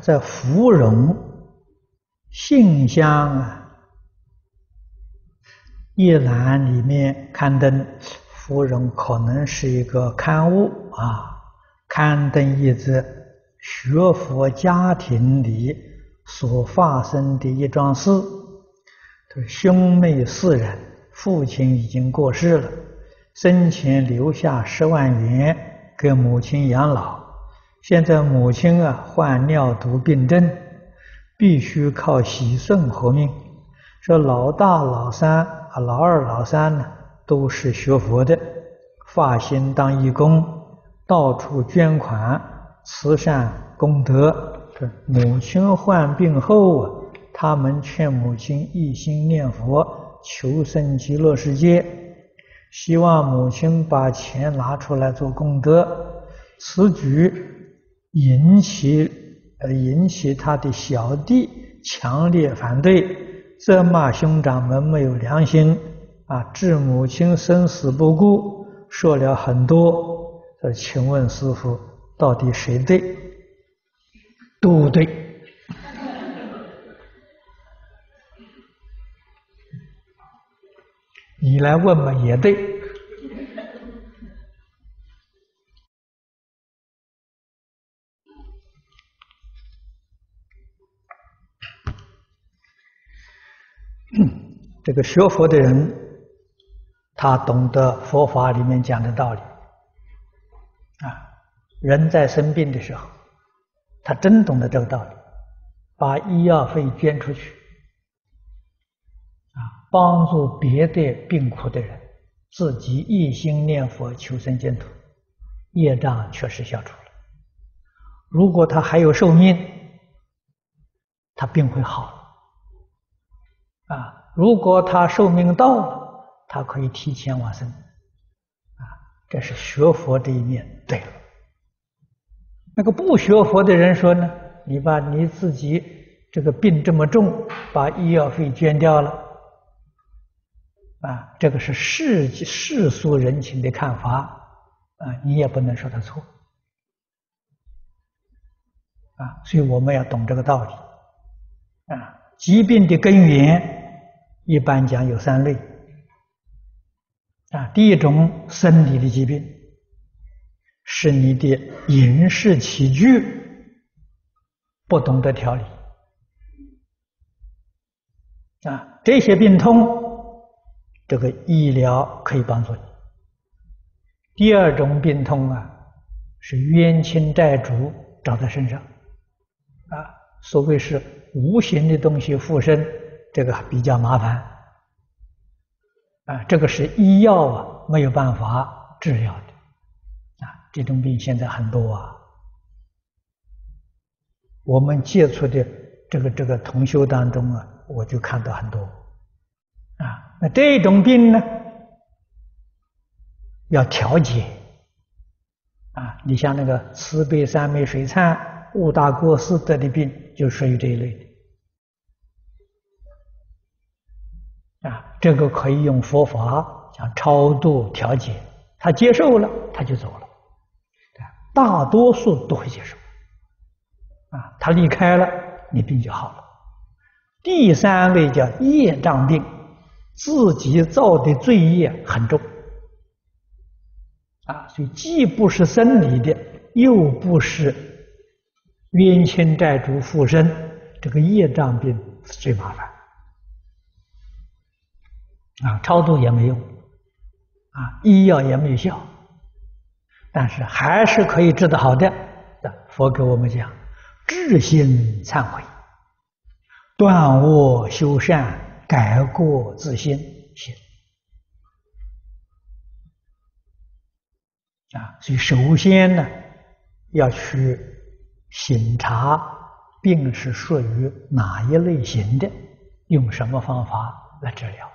在芙蓉信箱啊一栏里面刊登，芙蓉可能是一个刊物啊，刊登一则学佛家庭里所发生的一桩事。兄妹四人，父亲已经过世了，生前留下十万元给母亲养老。现在母亲啊患尿毒病症，必须靠洗肾活命。说老大、老三啊、老二、老三呢，都是学佛的，发心当义工，到处捐款慈善功德。说母亲患病后啊，他们劝母亲一心念佛，求生极乐世界，希望母亲把钱拿出来做功德。此举。引起呃引起他的小弟强烈反对，责骂兄长们没有良心啊，置母亲生死不顾，说了很多。呃，请问师父，到底谁对？都对。你来问嘛，也对。这个学佛的人，他懂得佛法里面讲的道理啊。人在生病的时候，他真懂得这个道理，把医药费捐出去啊，帮助别的病苦的人，自己一心念佛求生净土，业障确实消除了。如果他还有寿命，他病会好啊。如果他寿命到了，他可以提前往生，啊，这是学佛的一面。对了，那个不学佛的人说呢，你把你自己这个病这么重，把医药费捐掉了，啊，这个是世世俗人情的看法，啊，你也不能说他错，啊，所以我们要懂这个道理，啊，疾病的根源。一般讲有三类啊，第一种生理的疾病，是你的饮食起居不懂得调理啊，这些病痛，这个医疗可以帮助你。第二种病痛啊，是冤亲债主找在身上啊，所谓是无形的东西附身。这个比较麻烦啊，这个是医药啊没有办法治疗的啊，这种病现在很多啊。我们接触的这个这个同修当中啊，我就看到很多啊。那这种病呢，要调节啊。你像那个慈悲三昧水忏悟大过失得的病，就属于这一类的。啊，这个可以用佛法讲超度调节，他接受了，他就走了。大多数都会接受。啊，他离开了，你病就好了。第三位叫业障病，自己造的罪业很重。啊，所以既不是生理的，又不是冤亲债主附身，这个业障病最麻烦。啊，超度也没用，啊，医药也没有效，但是还是可以治得好的。佛给我们讲，至心忏悔，断恶修善，改过自新，行。啊，所以首先呢，要去审查病是属于哪一类型的，用什么方法来治疗。